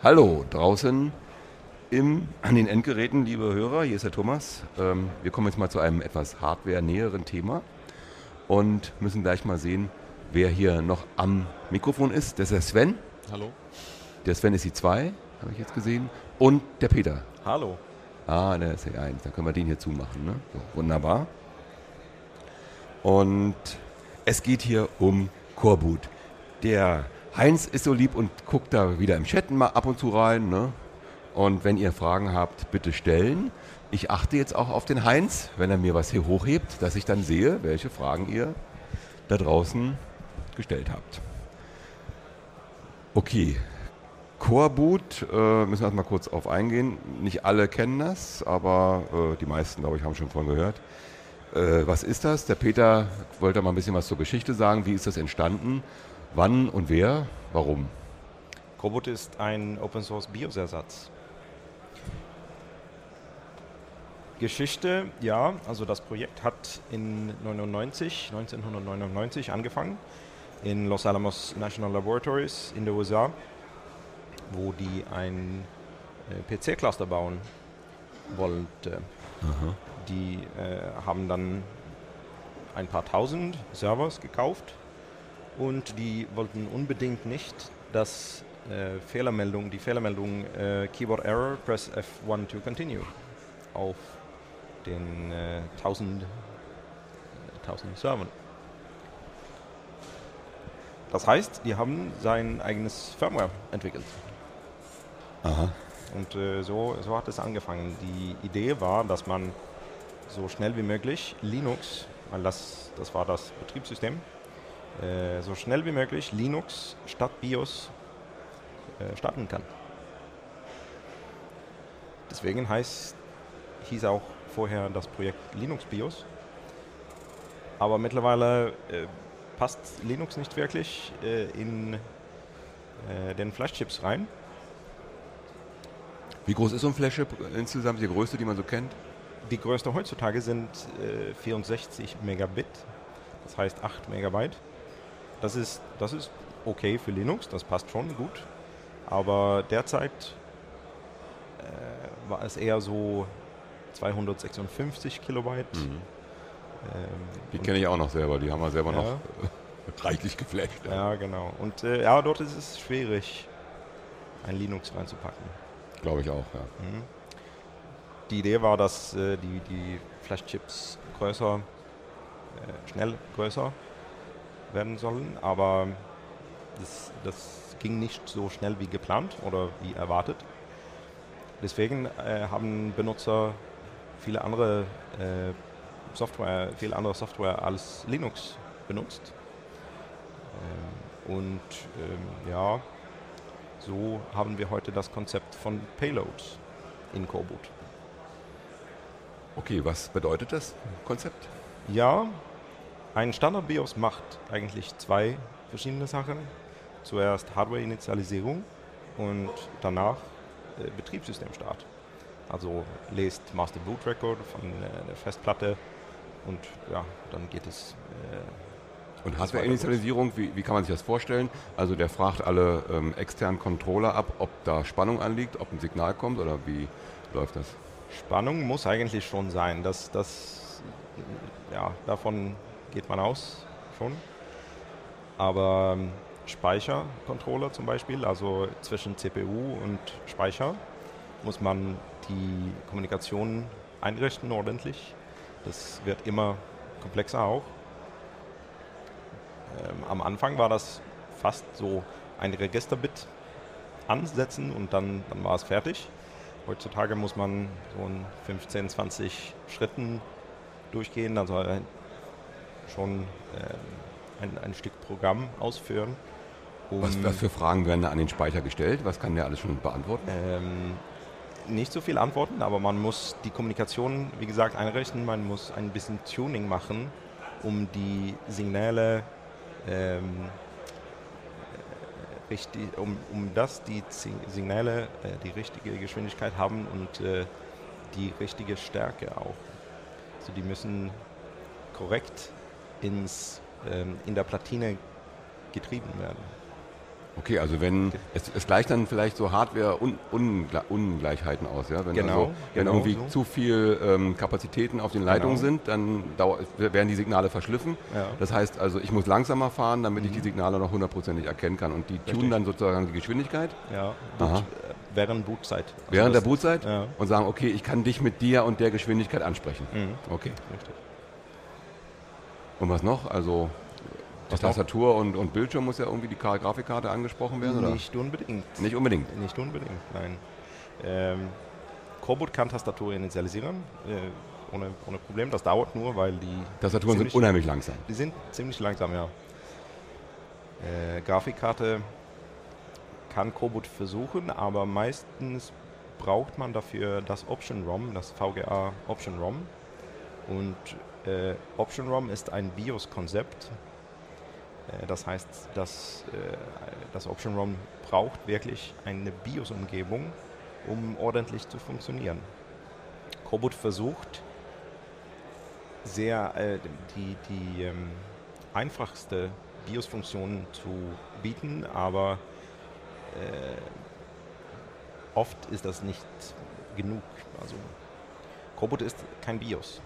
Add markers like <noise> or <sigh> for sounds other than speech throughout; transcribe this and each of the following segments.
Hallo draußen im, an den Endgeräten, liebe Hörer. Hier ist der Thomas. Ähm, wir kommen jetzt mal zu einem etwas hardware-näheren Thema und müssen gleich mal sehen, wer hier noch am Mikrofon ist. Das ist der Sven. Hallo. Der Sven ist die 2, habe ich jetzt gesehen. Und der Peter. Hallo. Ah, der ist die 1. Dann können wir den hier zumachen. Ne? So, wunderbar. Und es geht hier um Korbut. Der Heinz ist so lieb und guckt da wieder im Chat mal ab und zu rein. Ne? Und wenn ihr Fragen habt, bitte stellen. Ich achte jetzt auch auf den Heinz, wenn er mir was hier hochhebt, dass ich dann sehe, welche Fragen ihr da draußen gestellt habt. Okay, Coreboot, äh, müssen wir erstmal kurz auf eingehen. Nicht alle kennen das, aber äh, die meisten, glaube ich, haben schon von gehört. Äh, was ist das? Der Peter wollte mal ein bisschen was zur Geschichte sagen. Wie ist das entstanden? Wann und wer? Warum? Cobot ist ein Open Source BIOS-Ersatz. Geschichte, ja, also das Projekt hat in 99, 1999 angefangen in Los Alamos National Laboratories in den USA, wo die ein äh, PC-Cluster bauen wollte. Aha. Die äh, haben dann ein paar tausend Servers gekauft und die wollten unbedingt nicht, dass äh, Fehlermeldung, die Fehlermeldung äh, Keyboard Error, press F1 to continue auf den äh, 1000, 1000 äh, Servern. Das heißt, die haben sein eigenes Firmware entwickelt. Aha. Und äh, so, so hat es angefangen. Die Idee war, dass man so schnell wie möglich Linux, weil das, das war das Betriebssystem, äh, so schnell wie möglich Linux statt BIOS äh, starten kann. Deswegen heißt, hieß auch vorher das Projekt Linux BIOS. Aber mittlerweile äh, passt Linux nicht wirklich äh, in äh, den Flashchips rein. Wie groß ist so ein Flashchip insgesamt, die größte, die man so kennt? Die größte heutzutage sind 64 äh, Megabit, das heißt 8 Megabyte. Das ist, das ist okay für Linux, das passt schon gut. Aber derzeit äh, war es eher so 256 Kilobyte. Mhm. Ähm, die kenne ich auch noch selber, die haben wir selber ja. noch <laughs> reichlich geflasht. Ja, ja genau. Und äh, ja, dort ist es schwierig, ein Linux reinzupacken. Glaube ich auch, ja. Mhm. Die Idee war, dass äh, die, die Flash-Chips größer, äh, schnell größer werden sollen, aber das, das ging nicht so schnell wie geplant oder wie erwartet. Deswegen äh, haben Benutzer viele andere äh, Software, viel andere Software als Linux benutzt. Ähm, und ähm, ja, so haben wir heute das Konzept von Payloads in Coreboot. Okay, was bedeutet das Konzept? Ja, ein Standard-BIOS macht eigentlich zwei verschiedene Sachen. Zuerst Hardware-Initialisierung und danach äh, Betriebssystemstart. Also lest Master Boot Record von äh, der Festplatte und ja, dann geht es. Äh, und Hardware-Initialisierung, wie, wie, kann man sich das vorstellen? Also der fragt alle ähm, externen Controller ab, ob da Spannung anliegt, ob ein Signal kommt oder wie läuft das? Spannung muss eigentlich schon sein. Das, das, ja, davon geht man aus schon. Aber ähm, Speichercontroller zum Beispiel, also zwischen CPU und Speicher, muss man die Kommunikation einrichten ordentlich. Das wird immer komplexer auch. Ähm, am Anfang war das fast so ein Registerbit ansetzen und dann, dann war es fertig. Heutzutage muss man so in 15, 20 Schritten durchgehen, also schon äh, ein, ein Stück Programm ausführen. Um was, was, für Fragen werden da an den Speicher gestellt? Was kann der alles schon beantworten? Ähm, nicht so viel antworten, aber man muss die Kommunikation, wie gesagt, einrichten. Man muss ein bisschen Tuning machen, um die Signale ähm, richtig, um, um dass die Signale äh, die richtige Geschwindigkeit haben und äh, die richtige Stärke auch. Also die müssen korrekt ins, ähm, in der Platine getrieben werden. Okay, also wenn es, es gleicht dann vielleicht so Hardware-Ungleichheiten aus, ja? Wenn, Genau, also, wenn genau irgendwie so. zu viel ähm, Kapazitäten auf den Leitungen Genau. sind, dann dauer, werden die Signale verschliffen. Ja. Das heißt also, ich muss langsamer fahren, damit ich die Signale noch hundertprozentig erkennen kann. Und die tunen Richtig. dann sozusagen die Geschwindigkeit Ja. Boot, äh, während Bootzeit. Also während der Bootzeit Ja. und sagen, okay, ich kann dich mit der und der Geschwindigkeit ansprechen. Mhm. Okay. Richtig. Und was noch? Also die Was? Tastatur und, und Bildschirm muss ja irgendwie die Grafikkarte angesprochen werden, oder? Nicht unbedingt. Nicht unbedingt. Nicht unbedingt, nein. Ähm, Cobot kann Tastatur initialisieren, äh, ohne, ohne Problem. Das dauert nur, weil die, Tastaturen sind unheimlich langsam. die sind ziemlich langsam, ja. Äh, Grafikkarte kann Cobot versuchen, aber meistens braucht man dafür das Option ROM, das VGA Option ROM. Und äh, Option ROM ist ein BIOS-Konzept. Äh, das heißt, dass äh, das Option ROM braucht wirklich eine BIOS-Umgebung, um ordentlich zu funktionieren. Cobot versucht, sehr äh, die, die ähm, einfachste BIOS-Funktion zu bieten, aber oft ist das nicht genug. Also Cobot ist kein BIOS.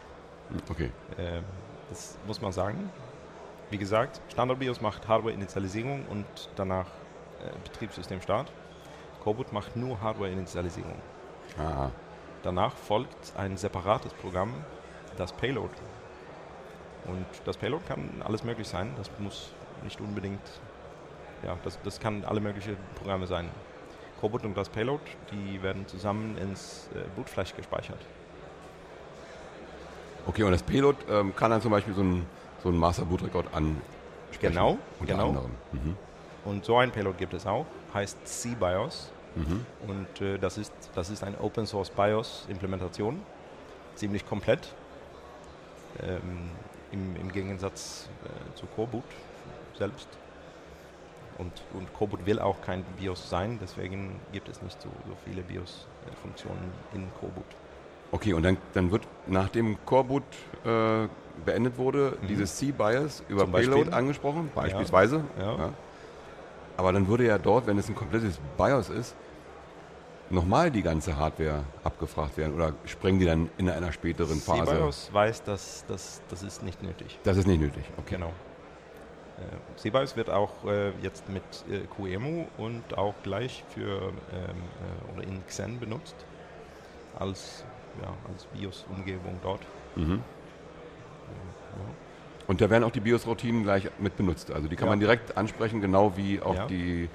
Okay. Äh, das muss man sagen. Wie gesagt, Standard-BIOS macht Hardware-Initialisierung und danach äh, Betriebssystemstart. Cobot macht nur Hardware-Initialisierung. Aha. Danach folgt ein separates Programm, das Payload. Und das Payload kann alles möglich sein. Das muss nicht unbedingt, ja, das, das kann alle möglichen Programme sein. Cobot und das Payload, die werden zusammen ins äh, Bootflash gespeichert. Okay, und das Payload ähm, kann dann zum Beispiel so ein, so ein Master Boot Record ansprechen. Genau, unter genau. anderem. Mhm. Und so ein Payload gibt es auch, heißt CBIOS. Mhm. Und äh, das, ist, das ist eine Open Source BIOS Implementation, ziemlich komplett. Ähm, im, Im Gegensatz äh, zu Cobot selbst. Und, und Cobot will auch kein BIOS sein, deswegen gibt es nicht so, so viele BIOS-Funktionen in Cobot. Okay, und dann, dann wird, nachdem Core Boot äh, beendet wurde, Mhm. dieses C-BIOS über Zum Payload Beispiel. angesprochen, beispielsweise. Ja. Aber dann würde ja dort, wenn es ein komplettes BIOS ist, nochmal die ganze Hardware abgefragt werden oder sprengen die dann in einer späteren Phase? CBIOS weiß, dass das, das ist nicht nötig. Das ist nicht nötig. Okay. Genau. Äh, CBIOS wird auch äh, jetzt mit äh, QEMU und auch gleich für ähm, äh, oder in Xen benutzt als, ja, als BIOS-Umgebung dort. Mhm. Ja. Und da werden auch die BIOS-Routinen gleich mit benutzt. Also die kann Ja. man direkt ansprechen, genau wie auch Ja. die,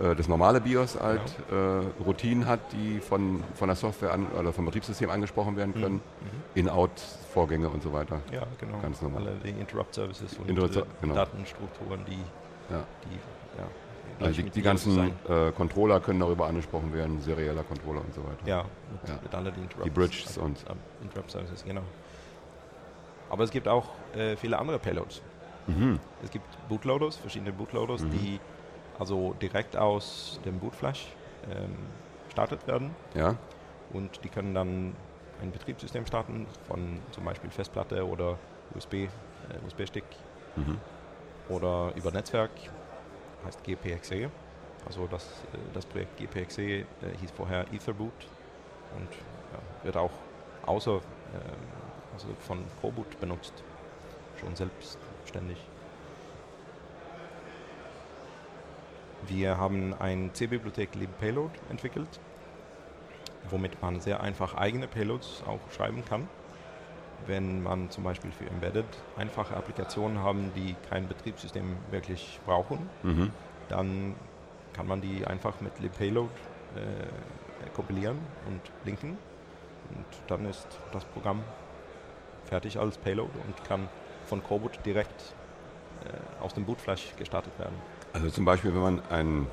äh, das normale BIOS halt äh, Routinen hat, die von, von der Software an, oder vom Betriebssystem angesprochen werden können. Mhm. In-Out-Vorgänge und so weiter. Ja, genau. Ganz normal. Alle die Interrupt-Services und Interrupt- äh, genau. Datenstrukturen, die, Ja. die ja, Also die, die ganzen äh, Controller können darüber angesprochen werden, serieller Controller und so weiter. Ja, mit, Ja. mit die Interrupts. Bridges und- äh, Interrupt Services, genau. Aber es gibt auch äh, viele andere Payloads. Mhm. Es gibt Bootloaders, verschiedene Bootloaders, Mhm. die also direkt aus dem Bootflash ähm, gestartet werden Ja, und die können dann ein Betriebssystem starten von zum Beispiel Festplatte oder USB, äh, USB-Stick mhm. oder über Netzwerk, heißt GPXE. Also das, äh, das Projekt GPXE äh, hieß vorher Etherboot und ja, wird auch außer ähm, also von Cobot benutzt, schon selbstständig. Wir haben ein C-Bibliothek libpayload entwickelt, womit man sehr einfach eigene Payloads auch schreiben kann. Wenn man zum Beispiel für Embedded einfache Applikationen haben, die kein Betriebssystem wirklich brauchen, Mhm. dann kann man die einfach mit libpayload äh, kompilieren und linken. Und dann ist das Programm fertig als Payload und kann von Cobot direkt äh, aus dem Bootflash gestartet werden. Also zum Beispiel, wenn man einen,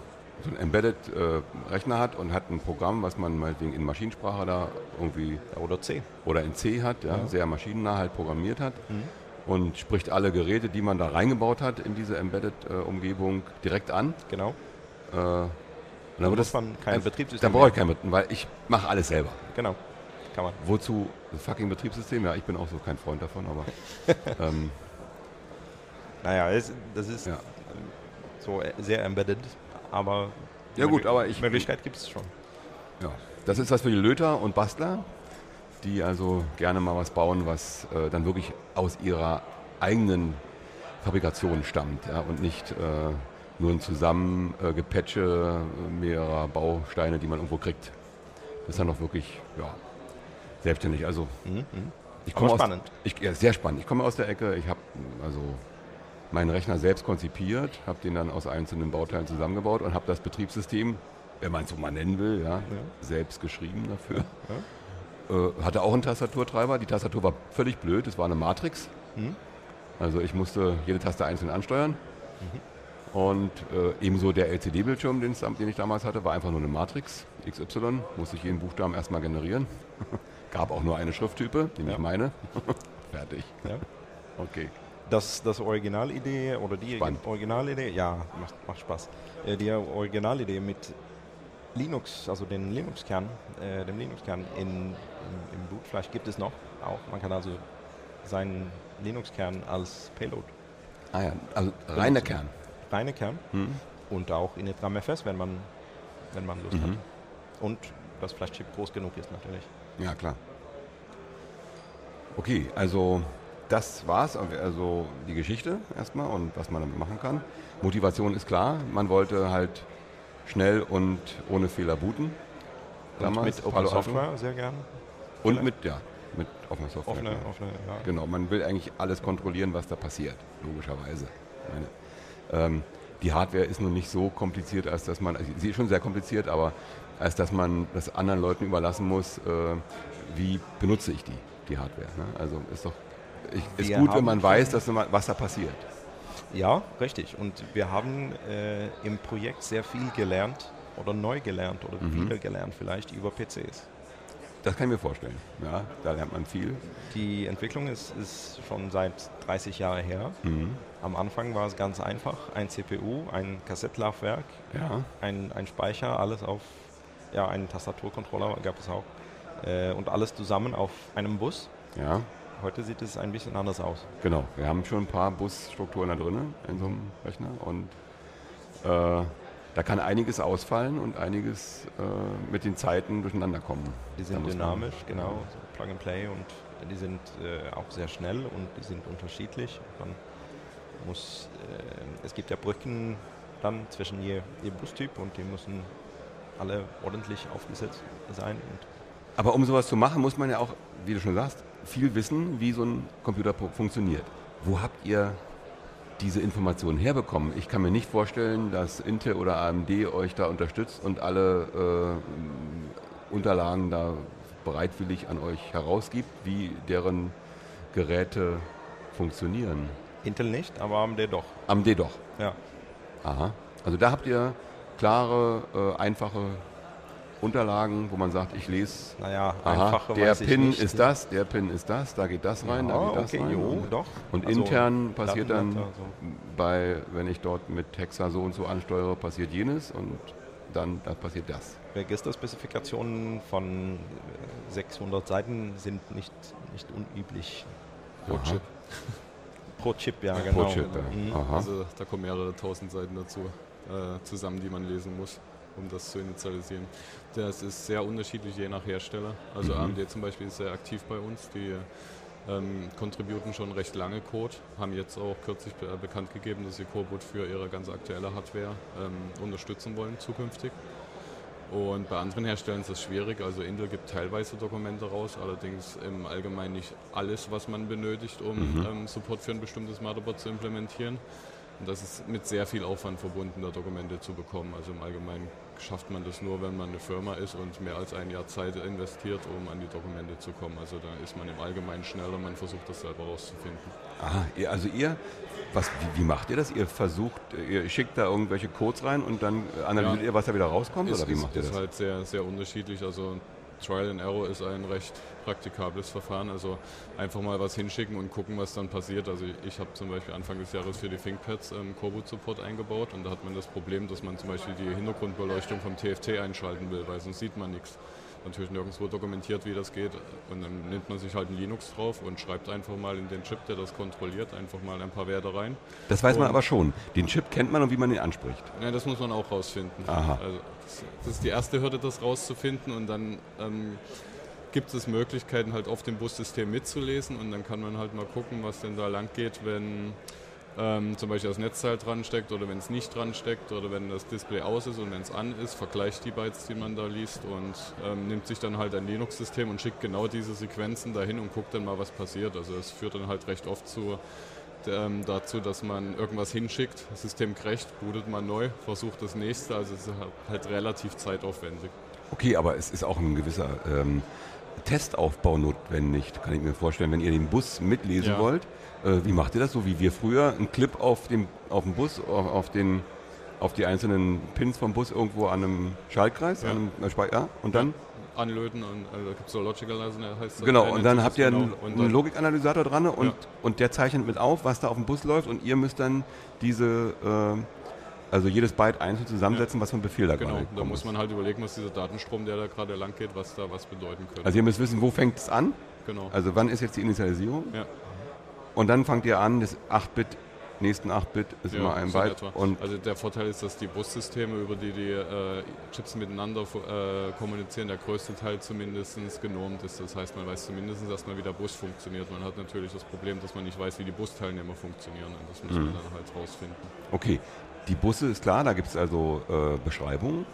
so einen Embedded-Rechner hat und hat ein Programm, was man meinetwegen in Maschinensprache da irgendwie Ja, oder C. oder in C hat, ja, Ja. sehr maschinennah halt programmiert hat Mhm. und spricht alle Geräte, die man da reingebaut hat in diese Embedded-Umgebung direkt an. Genau. Äh, und dann muss man kein Betriebssystem dann brauche ich kein Betrieb, weil ich mache alles selber. Genau. Kann man. Wozu das fucking Betriebssystem? Ja, ich bin auch so kein Freund davon, aber <laughs> ähm, Naja, das ist Ja. so äh, sehr embedded. Aber Ja gut, aber ich- Möglichkeit gibt es schon. Ja, das ist was für die Löter und Bastler, die also gerne mal was bauen, was äh, dann wirklich aus ihrer eigenen Fabrikation stammt ja, und nicht äh, nur ein Zusammengepatche Gepatche mehrerer Bausteine, die man irgendwo kriegt. Das ist dann auch wirklich ja, selbstständig. Also ich Aber komme aus, spannend. ich, ja, sehr spannend. Ich komme aus der Ecke. Ich habe also meinen Rechner selbst konzipiert, habe den dann aus einzelnen Bauteilen zusammengebaut und habe das Betriebssystem, wenn man es so mal nennen will, ja, selbst geschrieben dafür. Äh, hatte auch einen Tastaturtreiber. Die Tastatur war völlig blöd. Es war eine Matrix. Also ich musste jede Taste einzeln ansteuern. Und äh, ebenso der LCD-Bildschirm, den, den ich damals hatte, war einfach nur eine Matrix XY. Musste ich jeden Buchstaben erstmal generieren. <laughs> Gab auch nur eine Schrifttype, nämlich Ja. meine. <laughs> Fertig. Ja. Okay. Das, das Originalidee oder die Spannend. Originalidee, ja, macht, macht Spaß. Äh, die Originalidee mit Linux, also den Linux-Kern, äh, dem Linux-Kern in, im, im Bootflash gibt es noch auch. Man kann also seinen Linux-Kern als Payload, Ah ja, also reiner Kern. reine Kern Hm. und auch in FS, wenn man, wenn man Lust Mhm. hat. Und das Flash-Chip groß genug ist natürlich. Ja, klar. Okay, also das war's. Also die Geschichte erstmal und was man damit machen kann. Motivation ist klar. Man wollte halt schnell und ohne Fehler booten. Und mit Open. Software sehr gerne. Und mit, ja, mit offener Software. Offene, klar. offene, ja. Genau, man will eigentlich alles kontrollieren, was da passiert, logischerweise. Meine, ähm, die Hardware ist nun nicht so kompliziert, als dass man, also sie ist schon sehr kompliziert, aber als dass man das anderen Leuten überlassen muss, äh, wie benutze ich die, die Hardware. Ne? Also ist doch ich, ist Wir gut, wenn man weiß, dass was da passiert. Ja, richtig. Und wir haben äh, im Projekt sehr viel gelernt oder neu gelernt oder Mhm. wieder gelernt vielleicht über PCs. Das kann ich mir vorstellen. Ja, da lernt man viel. Die Entwicklung ist, ist schon seit 30 Jahren her. Mhm. Am Anfang war es ganz einfach. Ein CPU, ein Kassettlaufwerk, Ja, ein, ein Speicher, alles auf, ja, einen Tastaturcontroller gab es auch. Äh, und alles zusammen auf einem Bus. ja, Heute sieht es ein bisschen anders aus. genau. Wir haben schon ein paar Busstrukturen da drin in so einem Rechner und äh, da kann einiges ausfallen und einiges äh, mit den Zeiten durcheinander kommen. Die sind muss man- dynamisch, genau, so Plug and Play und die sind äh, auch sehr schnell und die sind unterschiedlich. Man muss, äh, es gibt ja Brücken dann zwischen je, je Bustyp und die müssen alle ordentlich aufgesetzt sein. Und Aber um sowas zu machen, muss man ja auch, wie du schon sagst, viel wissen, wie so ein Computer pu- funktioniert. Wo habt ihr diese Informationen herbekommen? Ich kann mir nicht vorstellen, dass Intel oder AMD euch da unterstützt und alle äh, Unterlagen da bereitwillig an euch herausgibt, wie deren Geräte funktionieren. Intel nicht, aber AMD doch. AMD doch. Ja. Aha. Also da habt ihr klare, äh, einfache Unterlagen, wo man sagt, ich lese Naja, Aha, einfache der weiß ich Pin nicht. ist das, der Pin ist das, da geht das rein, Ja, da geht das okay, rein. jo, und, doch. und Also, intern passiert dann, so. bei, wenn ich dort mit Hexa so und so ansteuere, passiert jenes und dann da passiert das. Registerspezifikationen von äh, 600 Seiten sind nicht, nicht unüblich. Pro Aha. Chip. <laughs> Pro Chip, ja, genau. Pro Chip, ja. Mhm. Aha. Also da kommen mehrere tausend Seiten dazu äh, zusammen, die man lesen muss, um das zu initialisieren. Das ist sehr unterschiedlich je nach Hersteller. Also Mhm. AMD zum Beispiel ist sehr aktiv bei uns. Die ähm, contributen schon recht lange Code, haben jetzt auch kürzlich be äh, bekannt gegeben, dass sie Coreboot für ihre ganz aktuelle Hardware ähm, unterstützen wollen zukünftig. Und bei anderen Herstellern ist das schwierig. Also Intel gibt teilweise Dokumente raus, allerdings im Allgemeinen nicht alles, was man benötigt, um Mhm. ähm, Support für ein bestimmtes Motherboard zu implementieren. Und das ist mit sehr viel Aufwand verbunden, da Dokumente zu bekommen. Also im Allgemeinen schafft man das nur, wenn man eine Firma ist und mehr als ein Jahr Zeit investiert, um an die Dokumente zu kommen. Also da ist man im Allgemeinen schneller, man versucht das selber rauszufinden. Aha, also ihr, was, wie, wie macht ihr das? Ihr versucht, ihr schickt da irgendwelche Codes rein und dann analysiert Ja. ihr, was da wieder rauskommt? Ist, oder wie ist, macht ihr ist das? halt sehr, sehr unterschiedlich. Also Trial and Error ist ein recht praktikables Verfahren. Also einfach mal was hinschicken und gucken, was dann passiert. Also ich habe zum Beispiel Anfang des Jahres für die ThinkPads ähm, Coreboot Support eingebaut und da hat man das Problem, dass man zum Beispiel die Hintergrundbeleuchtung vom TFT einschalten will, weil sonst sieht man nichts. Natürlich nirgendwo dokumentiert, wie das geht. Und dann nimmt man sich halt ein Linux drauf und schreibt einfach mal in den Chip, der das kontrolliert, einfach mal ein paar Werte rein. Das weiß man Und- aber schon. Den Chip kennt man und wie man ihn anspricht. Ja, das muss man auch rausfinden. Aha. Also das, das ist die erste Hürde, das rauszufinden und dann ähm, gibt es Möglichkeiten, halt auf dem Bussystem mitzulesen und dann kann man halt mal gucken, was denn da lang geht, wenn ähm, zum Beispiel das Netzteil dran steckt oder wenn es nicht dran steckt oder wenn das Display aus ist und wenn es an ist, vergleicht die Bytes, die man da liest und ähm, nimmt sich dann halt ein Linux-System und schickt genau diese Sequenzen dahin und guckt dann mal, was passiert. Also es führt dann halt recht oft zu ähm, dazu, dass man irgendwas hinschickt, das System crasht, bootet man neu, versucht das nächste, also es ist halt, halt relativ zeitaufwendig. Okay, aber es ist auch ein gewisser ähm, Testaufbau notwendig, kann ich mir vorstellen, wenn ihr den Bus mitlesen Ja. wollt. Äh, wie macht ihr das so wie wir früher? Ein Clip auf dem, auf dem Bus, auf, auf, den, auf die einzelnen Pins vom Bus irgendwo an einem Schaltkreis? Ja. An einem, äh, Spei- ja? Und dann? Anlöten und also da gibt es so Logicalizer, der heißt das. Genau, der und dann habt ihr genau. einen, einen Logikanalysator dran und, und der zeichnet mit auf, was da auf dem Bus läuft und ihr müsst dann diese, äh, also jedes Byte einzeln zusammensetzen, was für ein Befehl da Genau, gerade da gekommen muss man halt überlegen, was dieser Datenstrom, der da gerade lang geht, was da was bedeuten könnte. Also ihr müsst wissen, wo fängt es an? genau. Also wann ist jetzt die Initialisierung? Ja. Und dann fangt ihr an, das 8-Bit, nächsten 8-Bit ist Ja, immer ein so Byte. also der Vorteil ist, dass die Bussysteme, über die die äh, Chips miteinander äh, kommunizieren, der größte Teil zumindest genormt ist. Das heißt, man weiß zumindest erstmal, wie der Bus funktioniert. Man hat natürlich das Problem, dass man nicht weiß, wie die Busteilnehmer funktionieren. Und das muss Mhm. man dann halt rausfinden. okay, die Busse ist klar, da gibt es also äh, Beschreibungen,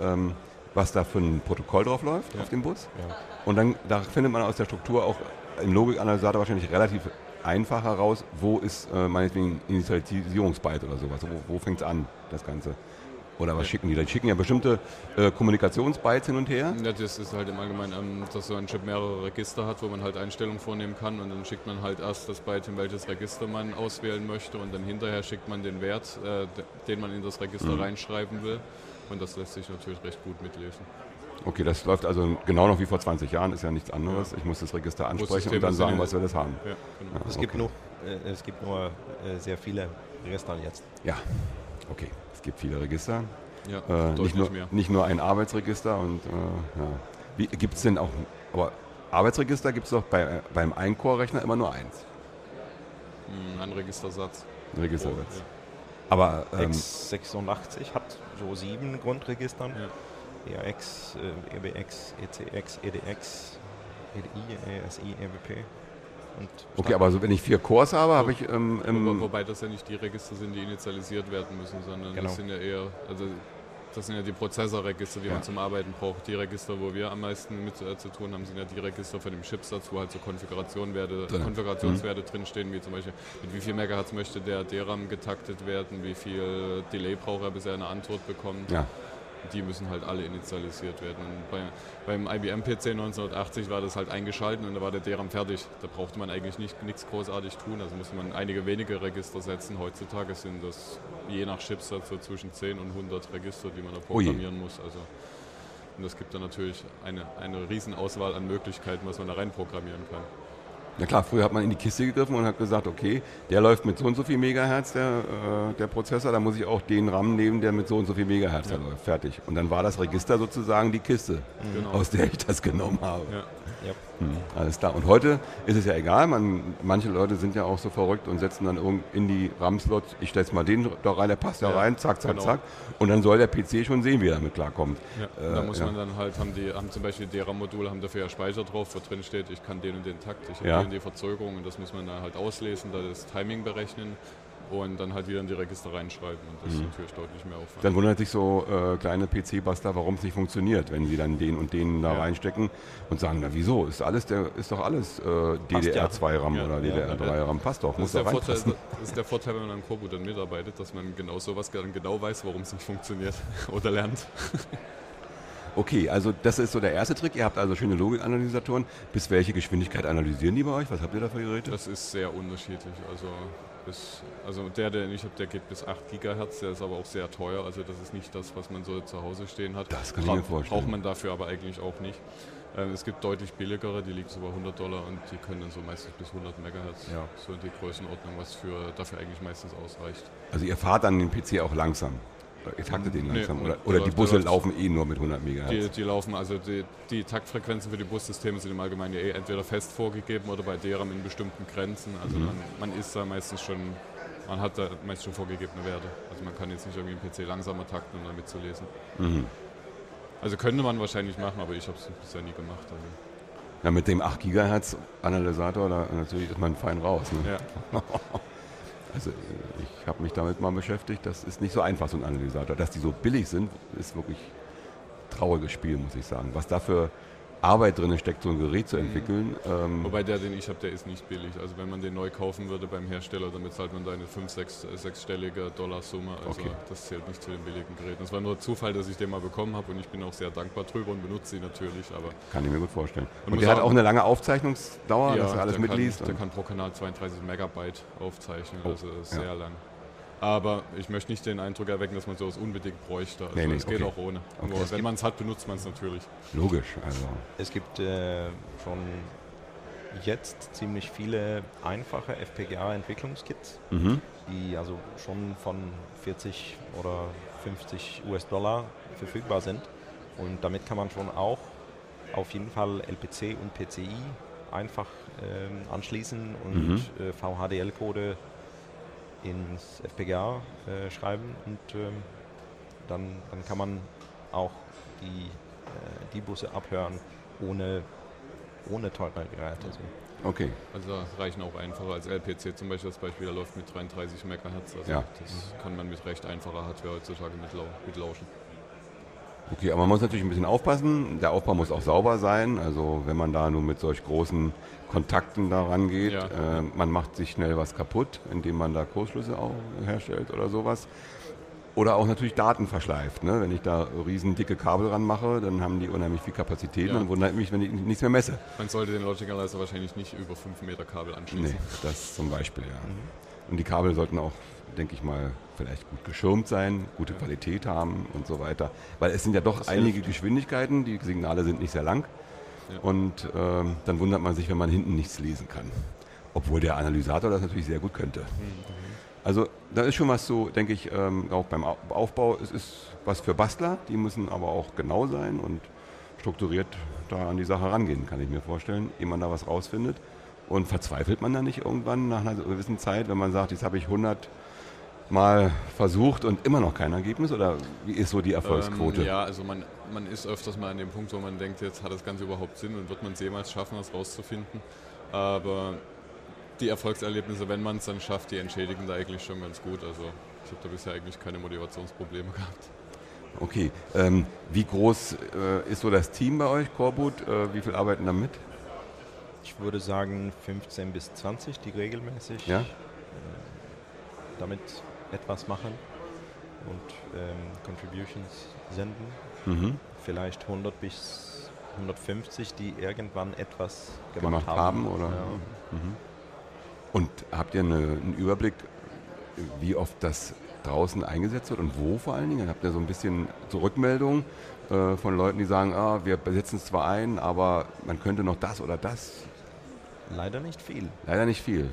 ähm, was da für ein Protokoll drauf läuft Ja. auf dem Bus. Ja. Und dann da findet man aus der Struktur auch im Logikanalysator wahrscheinlich relativ einfach heraus, wo ist äh, meinetwegen Initialisierungsbyte oder sowas. Wo, wo fängt es an, das Ganze? Oder was Ja. schicken die? Die schicken ja bestimmte äh, Kommunikationsbytes hin und her. Ja, das ist halt im Allgemeinen, ähm, dass so ein Chip mehrere Register hat, wo man halt Einstellungen vornehmen kann und dann schickt man halt erst das Byte, in welches Register man auswählen möchte und dann hinterher schickt man den Wert, äh, den man in das Register Mhm. reinschreiben will und das lässt sich natürlich recht gut mitlesen. Okay, das läuft also genau noch wie vor 20 Jahren, ist ja nichts anderes. Ich muss das Register ansprechen Bussysteme und dann sagen, ja- was wir das haben. Ja, genau. Ja, Es, gibt okay. nur, äh, es gibt nur äh, sehr viele Register jetzt. Ja, okay. Es gibt viele Register. Ja, Äh, nicht, nur, mehr. nicht nur ein Arbeitsregister und äh, ja. Wie gibt es denn auch, aber Arbeitsregister gibt es doch bei, beim Eincore-Rechner immer nur eins. Hm, Ein Registersatz. Ein Registersatz. Oh, ja. Aber ähm, X86 hat so sieben Grundregistern. EAX, äh, EBX, ECX, EDX, EDI, ESI, EWP. Und okay, aber so, wenn ich vier Cores habe, habe ich ähm, im, wobei das ja nicht die Register sind, die initialisiert werden müssen, sondern Genau. das sind ja eher, also das sind ja die Prozessorregister, die Ja. man zum Arbeiten braucht. Die Register, wo wir am meisten mit äh, zu tun haben, sind ja die Register von dem Chipsatz, wo halt so Konfigurationwerte, Drin. Konfigurationswerte drinstehen, wie zum Beispiel mit wie viel Megahertz möchte der DRAM getaktet werden, wie viel Delay braucht er, bis er eine Antwort bekommt. ja, Die müssen halt alle initialisiert werden. Und bei, beim IBM-PC 1980 war das halt eingeschalten und da war der DRAM fertig. Da brauchte man eigentlich nicht, nichts großartig tun. Also musste man einige wenige Register setzen. Heutzutage sind das je nach Chipsatz so zwischen 10 und 100 Register, die man da programmieren muss. Also, und das gibt dann natürlich eine, eine Riesenauswahl an Möglichkeiten, was man da rein programmieren kann. Ja klar, früher hat man in die Kiste gegriffen und hat gesagt, okay, der läuft mit so und so viel Megahertz, der, äh, der Prozessor, da muss ich auch den RAM nehmen, der mit so und so viel Megahertz da läuft. Fertig. Und dann war das Register sozusagen die Kiste, Genau. aus der ich das genommen habe. Ja. Ja. Hm, alles klar. Und heute ist es ja egal. Man, manche Leute sind ja auch so verrückt und setzen dann irgend in die RAM-Slots, ich stelle mal den da rein, der passt ja, Ja, rein, zack, zack, genau. zack. Und dann soll der PC schon sehen, wie er damit klarkommt. Ja, Äh, da muss ja. man dann halt, haben die haben zum Beispiel die DRAM-Module, haben dafür ja Speicher drauf, wo drin steht, ich kann den und den Takt, ich habe Ja. die und die Verzögerung und das muss man dann halt auslesen, da das Timing berechnen und dann halt wieder in die Register reinschreiben und das ist natürlich deutlich mehr Aufwand. Mhm. Dann wundert sich so äh, kleine PC-Buster, warum es nicht funktioniert, wenn sie dann den und den da Ja. reinstecken und sagen, na wieso, ist alles der, ist doch alles äh, DDR2-RAM Ja, oder ja, DDR3-RAM, passt doch, das muss ist, der doch Vorteil, reinpassen. das ist der Vorteil, wenn man an Kobo dann mitarbeitet, dass man genau sowas dann genau weiß, warum es nicht funktioniert <laughs> oder lernt. <laughs> Okay, also das ist so der erste Trick. Ihr habt also schöne Logikanalysatoren. Bis welche Geschwindigkeit analysieren die bei euch? Was habt ihr da für Geräte? Das ist sehr unterschiedlich. Also, bis, also der, den ich habe, der geht bis 8 Gigahertz, der ist aber auch sehr teuer. Also das ist nicht das, was man so zu Hause stehen hat. Das kann ich mir vorstellen. Braucht man dafür aber eigentlich auch nicht. Ähm, es gibt deutlich billigere, die liegen so bei 100 Dollar und die können dann so meistens bis 100 Megahertz. Ja. So die Größenordnung, was für dafür eigentlich meistens ausreicht. Also ihr fahrt dann den PC auch langsam. Ihr taktet den langsam. nee, oder der oder die Busse laufen eh nur mit 100 Die, Megahertz. die laufen, also die, die Taktfrequenzen für die Bussysteme sind im Allgemeinen eh entweder fest vorgegeben oder bei DRAM in bestimmten Grenzen. Also Mhm. man, man ist da meistens schon, man hat da meist schon vorgegebene Werte. Also man kann jetzt nicht irgendwie im PC langsamer takten, um damit zu lesen. Mhm. Also könnte man wahrscheinlich machen, aber ich habe es bisher nie gemacht. Also, Ja, mit dem 8 Gigahertz Analysator, da natürlich ist man fein raus. Ne? ja. <laughs> Also äh, ich habe mich damit mal beschäftigt. Das ist nicht so einfach, so ein Analysator. Dass die so billig sind, ist wirklich trauriges Spiel, muss ich sagen. Was da für Arbeit drin steckt, so ein Gerät zu entwickeln. Ähm, Wobei der, den ich habe, der ist nicht billig. Also wenn man den neu kaufen würde beim Hersteller, dann bezahlt man da eine 5-, 6, sechsstellige Dollarsumme. Also Okay. das zählt nicht zu den billigen Geräten. Es war nur Zufall, dass ich den mal bekommen habe und ich bin auch sehr dankbar drüber und benutze sie natürlich. Aber kann ich mir gut vorstellen. Und Und der hat auch- eine lange Aufzeichnungsdauer, dass er alles der mitliest. Kann, der kann pro Kanal 32 Megabyte aufzeichnen, Oh, also ist ja. sehr lang. Aber ich möchte nicht den Eindruck erwecken, dass man sowas unbedingt bräuchte. Also Nee, nee, es geht okay. auch ohne. Okay. Nur wenn man es hat, benutzt man es natürlich. Logisch. Also. Es gibt äh, schon jetzt ziemlich viele einfache FPGA-Entwicklungskits, Mhm. die also schon von 40 oder 50 US-Dollar verfügbar sind. Und damit kann man schon auch auf jeden Fall LPC und PCI einfach ähm, anschließen und Mhm. äh, VHDL-Code ins FPGA äh, schreiben und ähm, dann, dann kann man auch die, äh, die Busse abhören ohne, ohne teure Geräte. Also Okay. Also da reichen auch einfacher als LPC zum Beispiel. Das Beispiel, der läuft mit 33 Megahertz. Also Ja. das kann man mit recht einfacher Hardware heutzutage mitlau mitlauschen. Okay, aber man muss natürlich ein bisschen aufpassen. Der Aufbau muss auch sauber sein. Also wenn man da nur mit solch großen Kontakten da rangeht, Ja. äh, man macht sich schnell was kaputt, indem man da Kursschlüsse auch herstellt oder sowas. Oder auch natürlich Daten verschleift. Ne? Wenn ich da riesen dicke Kabel ranmache, dann haben die unheimlich viel Kapazität. Ja. Dann wundert mich, wenn ich nichts mehr messe. Man sollte den Logic Analyzer wahrscheinlich nicht über 5 Meter Kabel anschließen. Nee, das zum Beispiel, ja. Und die Kabel sollten auch, denke ich mal, vielleicht gut geschirmt sein, gute Qualität haben und so weiter. Weil es sind ja doch Das einige hilft. Geschwindigkeiten, die Signale sind nicht sehr lang. Ja. Und ähm, dann wundert man sich, wenn man hinten nichts lesen kann. Obwohl der Analysator das natürlich sehr gut könnte. Also da ist schon was so, denke ich, ähm, auch beim Au- Aufbau. Es ist was für Bastler, die müssen aber auch genau sein und strukturiert da an die Sache rangehen, kann ich mir vorstellen, ehe man da was rausfindet. Und verzweifelt man dann nicht irgendwann nach einer gewissen Zeit, wenn man sagt, jetzt habe ich 100 Mal versucht und immer noch kein Ergebnis? Oder wie ist so die Erfolgsquote? Ähm, ja, also man, man ist öfters mal an dem Punkt, wo man denkt, jetzt hat das Ganze überhaupt Sinn und wird man es jemals schaffen, das rauszufinden. Aber die Erfolgserlebnisse, wenn man es dann schafft, die entschädigen da eigentlich schon ganz gut. Also ich habe da bisher eigentlich keine Motivationsprobleme gehabt. Okay. Ähm, wie groß äh, ist so das Team bei euch, Coreboot? Äh, wie viel arbeiten da mit? ich würde sagen 15 bis 20, die regelmäßig Ja? äh, damit etwas machen und ähm, Contributions senden. Mhm. Vielleicht 100 bis 150, die irgendwann etwas Gemacht gemacht, haben, oder? Ja. Mhm. Und habt ihr eine, einen Überblick, wie oft das draußen eingesetzt wird und wo vor allen Dingen? Habt ihr so ein bisschen Zurückmeldung äh, von Leuten, die sagen, ah, wir setzen es zwar ein, aber man könnte noch das oder das? Leider nicht viel. Leider nicht viel.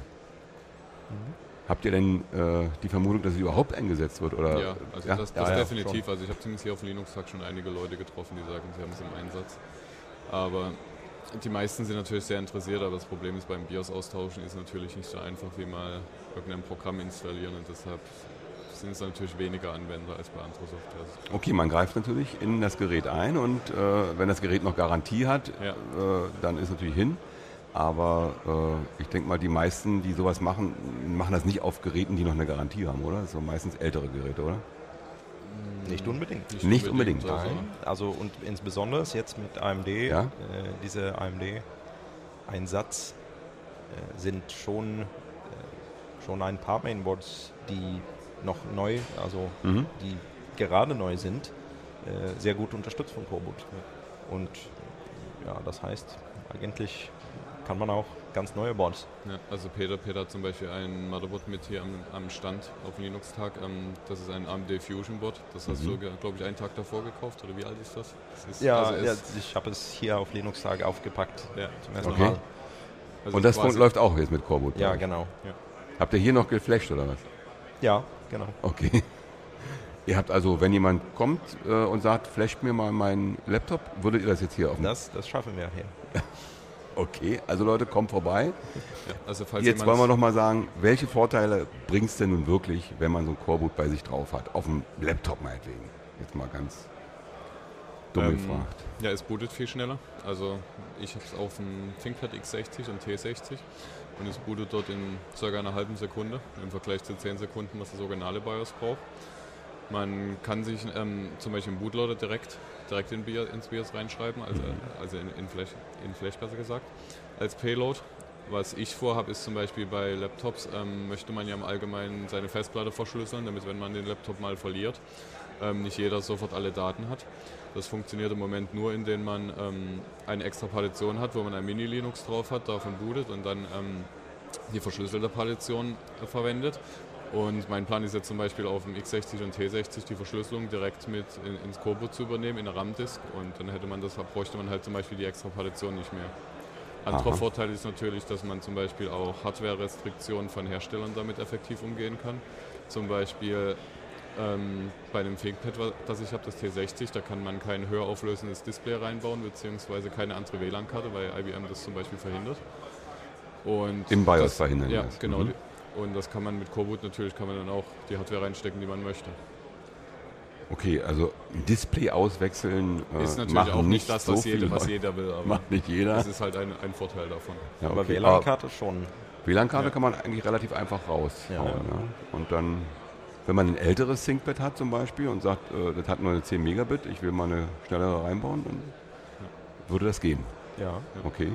Habt ihr denn äh, die Vermutung, dass es überhaupt eingesetzt wird? Oder? ja, also ja? das, das ja, definitiv. Also ich habe zumindest hier auf dem Linux-Tag schon einige Leute getroffen, die sagen, sie haben es im Einsatz. Aber die meisten sind natürlich sehr interessiert, aber das Problem ist beim BIOS austauschen ist natürlich nicht so einfach wie mal irgendein Programm installieren und deshalb sind es natürlich weniger Anwender als bei anderer Software. Okay, man greift natürlich in das Gerät ein und äh, wenn das Gerät noch Garantie hat, Ja. äh, dann ist natürlich hin. Aber äh, ich denke mal, die meisten, die sowas machen, machen das nicht auf Geräten, die noch eine Garantie haben, oder? Das sind meissens ältere Geräte, oder? Nicht unbedingt. Nicht unbedingt. also, Nein, also und insbesondere jetzt mit AMD, Ja. äh, diese AMD-Einsatz äh, sind schon, äh, schon ein paar Mainboards, die noch neu, also Mhm. die gerade neu sind, äh, sehr gut unterstützt von Coreboot. Und ja, das heißt, eigentlich kann man auch ganz neue Boards. Ja, also Peter, Peter hat zum Beispiel ein Motherboard mit hier am, am Stand auf dem Linux-Tag. Ähm, das ist ein AMD Fusion Board. Das hast Mhm. du, glaube ich, einen Tag davor gekauft. Oder wie alt ist das? das ist, Ja, also ja ich habe es hier auf Linux-Tage aufgepackt. ja, Zum ersten Okay. Mal. also und das läuft auch jetzt mit Coreboot? Ja, genau. Habt ihr hier noch geflasht oder was? Ja, genau. Okay. <laughs> Ihr habt also, wenn jemand kommt äh, und sagt, flasht mir mal meinen Laptop, würdet ihr das jetzt hier auf Das, das schaffen wir hier. <laughs> Okay, also Leute, kommt vorbei. Ja, also Jetzt wollen wir noch mal sagen, welche Vorteile bringt es denn nun wirklich, wenn man so ein Coreboot bei sich drauf hat? Auf dem Laptop meinetwegen. Jetzt mal ganz dumm Ähm, gefragt. Ja, es bootet viel schneller. Also ich habe es auf dem ThinkPad X60 und T60 und es bootet dort in circa einer halben Sekunde im Vergleich zu 10 Sekunden, was das originale BIOS braucht. Man kann sich ähm, zum Beispiel im Bootloader direkt, direkt in BIOS, ins BIOS reinschreiben, also, also in, in, Flash, in Flash besser gesagt, als Payload. Was ich vorhabe, ist zum Beispiel bei Laptops, ähm, möchte man ja im Allgemeinen seine Festplatte verschlüsseln, damit wenn man den Laptop mal verliert, ähm, nicht jeder sofort alle Daten hat. Das funktioniert im Moment nur, indem man ähm, eine extra Partition hat, wo man ein Mini-Linux drauf hat, davon bootet und dann ähm, die verschlüsselte Partition äh, verwendet. Und mein Plan ist jetzt zum Beispiel auf dem x60 und T60 die Verschlüsselung direkt mit in, ins Coreboot zu übernehmen, in der RAM-Disk. Und dann hätte man das, bräuchte man halt zum Beispiel die extra Partition nicht mehr. Anderer Aha. Vorteil ist natürlich, dass man zum Beispiel auch Hardware-Restriktionen von Herstellern damit effektiv umgehen kann. Zum Beispiel ähm, bei dem ThinkPad, das ich habe, das T60, da kann man kein höher auflösendes Display reinbauen, beziehungsweise keine andere WLAN-Karte, weil IBM das zum Beispiel verhindert. Und Im BIOS das, verhindern Ja, das. genau. Mhm. Und das kann man mit Coreboot natürlich, kann man dann auch die Hardware reinstecken, die man möchte. Okay, also ein Display auswechseln äh, ist natürlich machen auch nicht das, so was, was jeder will, aber Macht nicht jeder. das ist halt ein, ein Vorteil davon. Ja, Aber okay. WLAN-Karte schon. WLAN-Karte Ja. kann man eigentlich relativ einfach raushauen. Ja. Ja. Und dann, wenn man ein älteres ThinkPad hat zum Beispiel und sagt, äh, das hat nur eine 10 Megabit, ich will mal eine schnellere reinbauen, dann würde das gehen. Ja. Okay.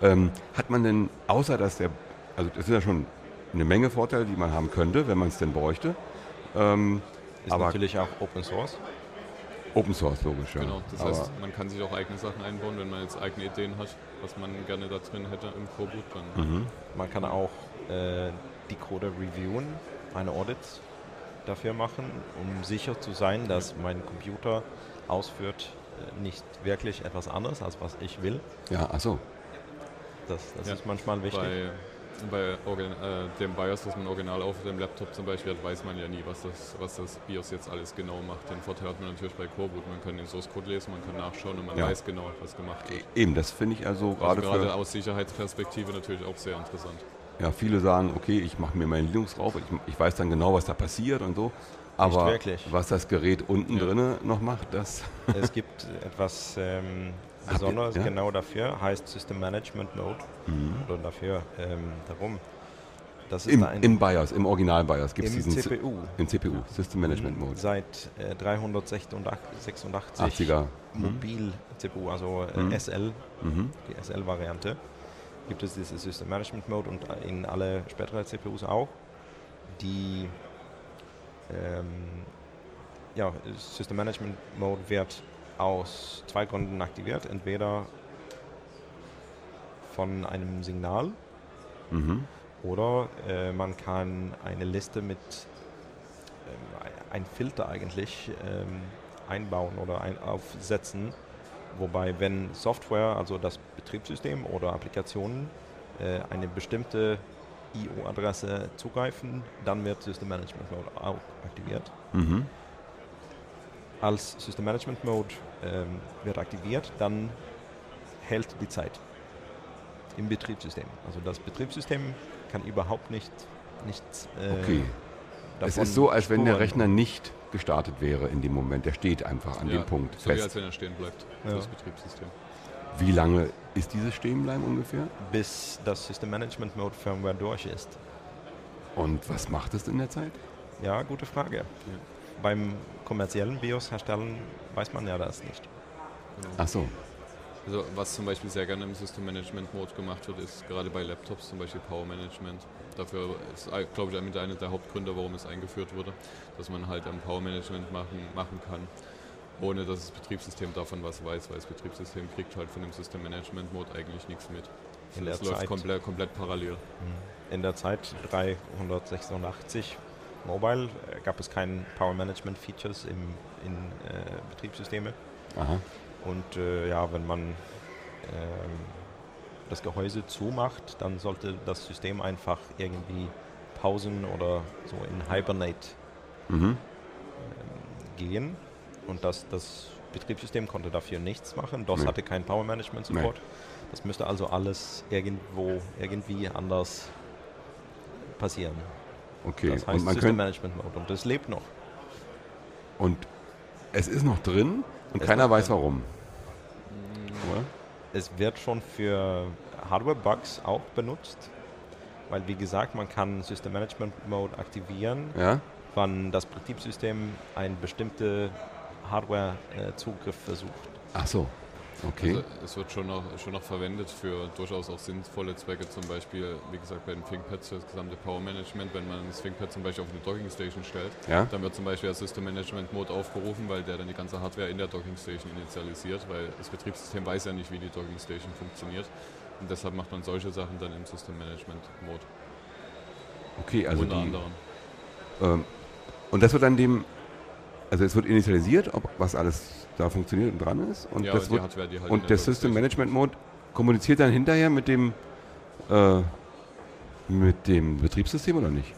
Ähm, hat man denn, außer dass der, also das sind ja schon eine Menge Vorteile, die man haben könnte, wenn man es denn bräuchte. Ähm, Ist Aber- natürlich auch Open Source. Open Source logisch, ja. Genau, das Aber heißt, man kann sich auch eigene Sachen einbauen, wenn man jetzt eigene Ideen hat, was man gerne da drin hätte im Coreboot, dann mhm. Man kann auch äh, die Code reviewen, eine Audit dafür machen, um sicher zu sein, dass mein Computer ausführt äh, nicht wirklich etwas anderes, als was ich will. Ja, achso. Das, das Ja. ist manchmal wichtig. bei, bei Origin, äh, dem BIOS, das man original auf dem Laptop zum Beispiel hat, weiß man ja nie, was das, was das BIOS jetzt alles genau macht. Den Vorteil hat man natürlich bei Coreboot, man kann den Source Code lesen, man kann nachschauen und man Ja. weiß genau, was gemacht wird. E- Eben, das finde ich also gerade Also gerade aus Sicherheitsperspektive natürlich auch sehr interessant. ja, viele sagen, okay, ich mache mir meinen Linux drauf, ich, ich weiß dann genau, was da passiert und so. Aber was das Gerät unten Ja. drinne noch macht, das, es gibt etwas ähm, Besonderes ja? genau dafür, heißt System Management Mode. Mhm. Oder dafür, ähm, darum. Im, ein im BIOS, im Original BIOS gibt es diesen CPU. im CPU, System Management Mode. Seit äh, 386 80er. Mhm. Mobil-CPU, also äh, Mhm. SL, Mhm. die SL-Variante, gibt es dieses System Management Mode und in alle späteren CPUs auch. Die ähm, ja, System Management Mode wird aus zwei Gründen aktiviert. Entweder von einem Signal Mhm. oder äh, man kann eine Liste mit ähm, ein Filter eigentlich ähm, einbauen oder ein, aufsetzen, wobei wenn Software, also das Betriebssystem oder Applikationen äh, eine bestimmte IO-Adresse zugreifen, dann wird System Management Mode auch aktiviert. Mhm. Als System Management Mode ähm, wird aktiviert, dann hält die Zeit im Betriebssystem. Also das Betriebssystem kann überhaupt nicht nichts äh, Okay. Es ist so, als wenn der. Rechner nicht gestartet wäre in dem Moment. Der steht einfach an Ja, dem Punkt So wie fest. als wenn er stehen bleibt, Ja. das Betriebssystem. Wie lange ist dieses Stehenbleiben ungefähr? bis das System Management Mode Firmware durch ist. Und was macht es in der Zeit? Ja, gute Frage. Beim kommerziellen BIOS-Herstellen weiß man ja das nicht. Genau. Ach so. Also was zum Beispiel sehr gerne im System Management Mode gemacht wird, ist gerade bei Laptops zum Beispiel Power Management. Dafür ist, glaube ich, einer der Hauptgründe, warum es eingeführt wurde, dass man halt ein Power Management machen, machen kann, ohne dass das Betriebssystem davon was weiß, weil das Betriebssystem kriegt halt von dem System Management Mode eigentlich nichts mit. In der Es läuft Zeit. komplett, komplett parallel. In der Zeit 386 Mobile äh, gab es kein Power Management Features im, in äh, Betriebssysteme. Aha. Und äh, ja, wenn man ähm, das Gehäuse zumacht, dann sollte das System einfach irgendwie pausen oder so in Hibernate Mhm. gehen und das, das Betriebssystem konnte dafür nichts machen. DOS Nee. hatte keinen Power Management Support. Das müsste also alles irgendwo, irgendwie anders passieren. Okay, Das heißt und man System könnte Management Mode und das lebt noch. und es ist noch drin und Es keiner weiß drin. warum. Oder? Es wird schon für Hardware-Bugs auch benutzt, weil wie gesagt, man kann System Management Mode aktivieren, Ja? wann das Betriebssystem einen bestimmten Hardware-Zugriff versucht. Ach so. Okay. Also es wird schon noch, schon noch verwendet für durchaus auch sinnvolle Zwecke, zum Beispiel, wie gesagt, bei den ThinkPads für das gesamte Power Management, wenn man das ThinkPad zum Beispiel auf eine Docking Station stellt, ja? dann wird zum Beispiel der System Management Mode aufgerufen, weil der dann die ganze Hardware in der Docking Station initialisiert, weil das Betriebssystem weiß ja nicht, wie die Docking Station funktioniert. Und deshalb macht man solche Sachen dann im System Management Mode. Okay, also unter die, anderem. ähm, und das wird dann dem, also es wird initialisiert, ob was alles da funktioniert und dran ist und ja, das wird Hardware, halt und der System Management Mode kommuniziert dann hinterher mit dem äh, mit dem Betriebssystem oder nicht?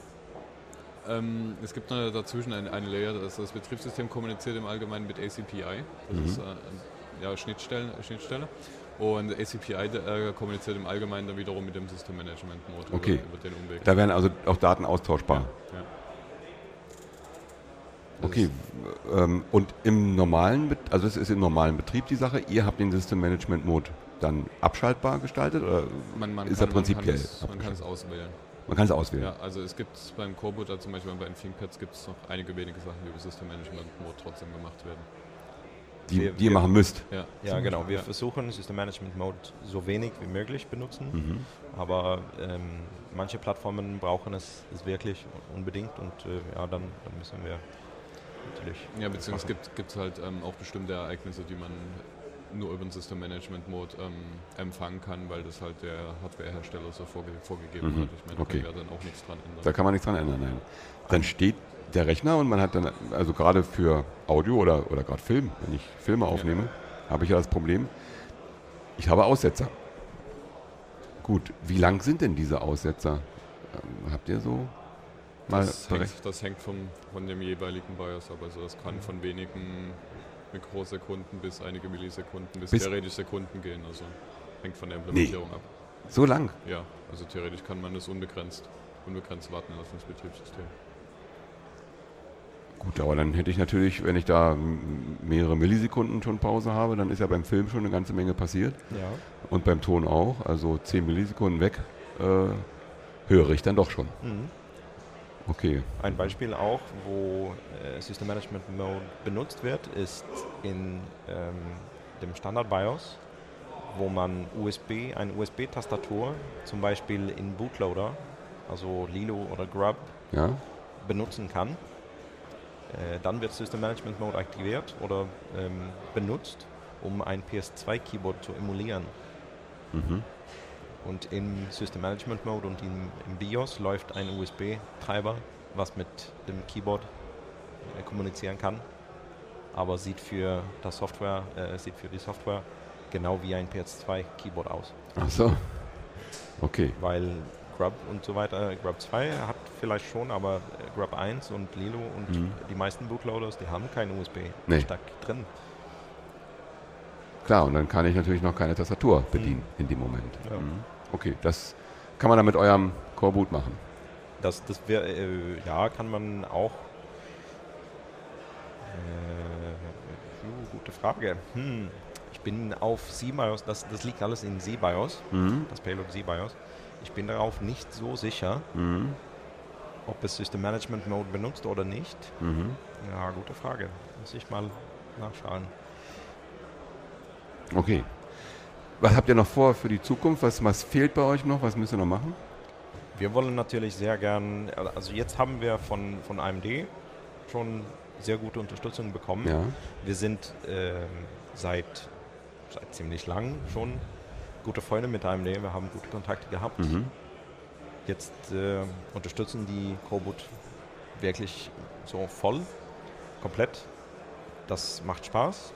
Ähm, es gibt noch dazwischen eine, eine Layer, das, das Betriebssystem kommuniziert im Allgemeinen mit ACPI. Das Mhm. ist äh, ja, Schnittstellen, Schnittstelle. Und ACPI äh, kommuniziert im Allgemeinen dann wiederum mit dem System Management Mode Okay. über, über den Umweg. Da werden also auch Daten austauschbar. Ja. Das Okay, ähm, und im normalen, Bet- also es ist im normalen Betrieb die Sache, ihr habt den System Management Mode dann abschaltbar gestaltet oder Man, man ist kann, er prinzipiell Man kann, es, man kann es auswählen. man kann es auswählen? Ja, also es gibt beim Coreboot, also zum Beispiel bei den ThinkPads, gibt es noch einige wenige Sachen, die über System Management Mode trotzdem gemacht werden. Die, Wir- die ihr wir- machen müsst. Ja, Ja, genau. Wir ja. versuchen System Management Mode so wenig wie möglich benutzen, Mhm. aber ähm, manche Plattformen brauchen es, es wirklich unbedingt und äh, ja, dann, dann müssen wir natürlich. Ja, beziehungsweise machen. es gibt es halt ähm, auch bestimmte Ereignisse, die man nur über den System Management Mode ähm, empfangen kann, weil das halt der Hardwarehersteller so vorge vorgegeben Mhm, hat. Ich meine, da okay. können wir dann auch nichts dran ändern. Da kann man nichts dran ändern. Nein. Dann steht der Rechner und man hat dann, also gerade für Audio oder, oder gerade Film, wenn ich Filme Ja. aufnehme, habe ich ja das Problem, ich habe Aussetzer. Gut, wie lang sind denn diese Aussetzer? Ähm, habt ihr so mal das, hängt, das hängt vom, von dem jeweiligen BIOS ab. Also das kann von wenigen Mikrosekunden bis einige Millisekunden bis, Bis- theoretisch Sekunden gehen. Also hängt von der Implementierung ab. So lang? Ja, also theoretisch kann man das unbegrenzt, unbegrenzt warten lassen, das Betriebssystem. Gut, aber dann hätte ich natürlich, wenn ich da mehrere Millisekunden schon Pause habe, dann ist ja beim Film schon eine ganze Menge passiert. Ja. Und beim Ton auch. Also 10 Millisekunden weg äh, höre ich dann doch schon. Mhm. Okay. Ein Beispiel auch, wo äh, System Management Mode benutzt wird, ist in ähm, dem Standard BIOS, wo man USB, eine USB-Tastatur zum Beispiel in Bootloader, also Lilo oder Grub, Ja? benutzen kann. Äh, dann wird System Management Mode aktiviert oder ähm, benutzt, um ein PS2-Keyboard zu emulieren. Mhm. Und im System Management Mode und im, im BIOS läuft ein USB-Treiber, was mit dem Keyboard äh, kommunizieren kann, aber sieht für, das Software, äh, sieht für die Software genau wie ein PS2-Keyboard aus. Ach so. Okay. Weil Grub und so weiter, Grub 2 hat vielleicht schon, aber äh, Grub 1 und Lilo und Mhm. die meisten Bootloaders, die haben kein Nee. USB-Stack drin. Klar, und dann kann ich natürlich noch keine Tastatur bedienen in dem Moment. Ja. Mhm. Okay, das kann man dann mit eurem Core Boot machen. Das, das wär, äh, ja, kann man auch. Äh, puh, gute Frage. Hm. Ich bin auf ZBIOS, das, das liegt alles in ZBIOS, Mhm. das Payload ZBIOS. Ich bin darauf nicht so sicher, Mhm. ob es System Management Mode benutzt oder nicht. Mhm. Ja, gute Frage. Muss ich mal nachschauen. Okay. Was habt ihr noch vor für die Zukunft? Was, was fehlt bei euch noch? Was müsst ihr noch machen? Wir wollen natürlich sehr gern, also jetzt haben wir von, von AMD schon sehr gute Unterstützung bekommen. Ja. Wir sind ähm, seit, seit ziemlich lang schon gute Freunde mit AMD. Wir haben gute Kontakte gehabt. Mhm. Jetzt äh, unterstützen die Cobot wirklich so voll, komplett. Das macht Spaß.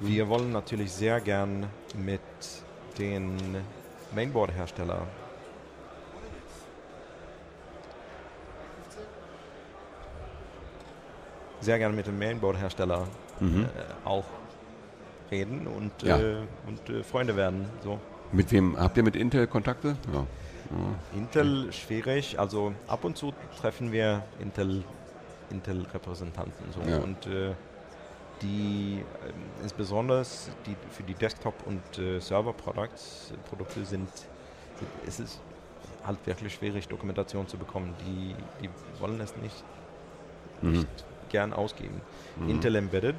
Wir wollen natürlich sehr gern mit den sehr gerne mit dem Mainboard-Hersteller Mhm. äh, auch reden und, Ja. äh, und äh, Freunde werden. So. Mit wem habt ihr mit Intel Kontakte? Ja. Intel schwierig, also ab und zu treffen wir Intel, Intel-Repräsentanten so Ja. und äh, die ähm, insbesondere die für die Desktop- und äh, Server-Products Produkte sind, sind es ist halt wirklich schwierig Dokumentation zu bekommen. Die, die wollen es nicht, Mhm. nicht gern ausgeben. Mhm. Intel Embedded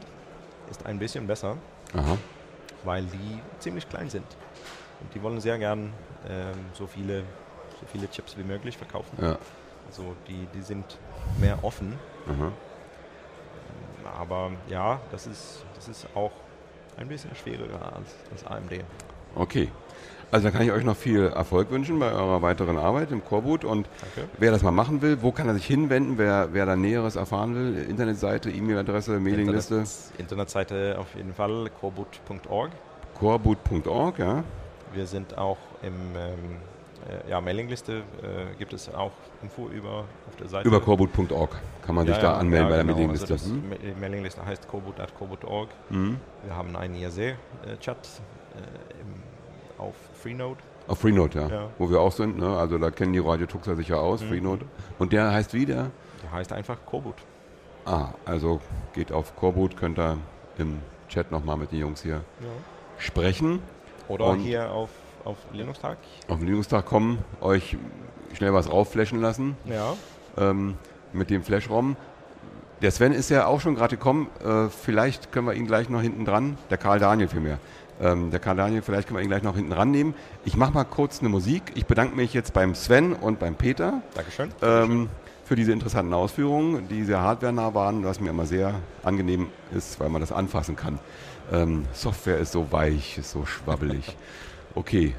ist ein bisschen besser, Aha. weil die ziemlich klein sind. Und die wollen sehr gern ähm, so, viele, so viele Chips wie möglich verkaufen. Ja. Also die, die sind mehr offen. Aha. Aber ja, das ist, das ist auch ein bisschen schwieriger als, als AMD. Okay. Also dann kann ich euch noch viel Erfolg wünschen bei eurer weiteren Arbeit im Coreboot und Danke. wer das mal machen will, wo kann er sich hinwenden, wer, wer da Näheres erfahren will? Internetseite, E-Mail-Adresse, Mailingliste, Internet, Internetseite auf jeden Fall, coreboot.org. coreboot.org, ja. Wir sind auch im ähm, äh, ja, Mailingliste, äh, gibt es auch Info über auf der Seite. Über coreboot.org kann man sich Ja, da ja, anmelden ja, bei der genau. Mailingliste. Also Hm? Die Mailingliste heißt coreboot.coreboot.org. Mhm. Wir haben einen IRC-Chat äh, auf Freenode. Auf Freenode, ja. Ja. Wo wir auch sind, ne? Also da kennen die Radio Tuxer sicher aus, Mhm. Freenode. Und der heißt wie der? Der heißt einfach Coreboot. Ah, also geht auf Coreboot, könnt ihr im Chat nochmal mit den Jungs hier sprechen. Oder Und- hier auf, auf Linux-Tag. Auf den Linux-Tag kommen, euch schnell was raufflashen lassen. Ja. ähm, mit dem Flash-ROM. Der Sven ist ja auch schon gerade gekommen. Äh, vielleicht können wir ihn gleich noch hinten dran. Der Karl Daniel vielmehr. Ähm, der Karl Daniel, vielleicht können wir ihn gleich noch hinten rannehmen. Ich mache mal kurz eine Musik. Ich bedanke mich jetzt beim Sven und beim Peter Dankeschön. ähm, für diese interessanten Ausführungen, die sehr hardwarenah waren, was mir immer sehr angenehm ist, weil man das anfassen kann. Ähm, Software ist so weich, ist so schwabbelig. <laughs> Okay,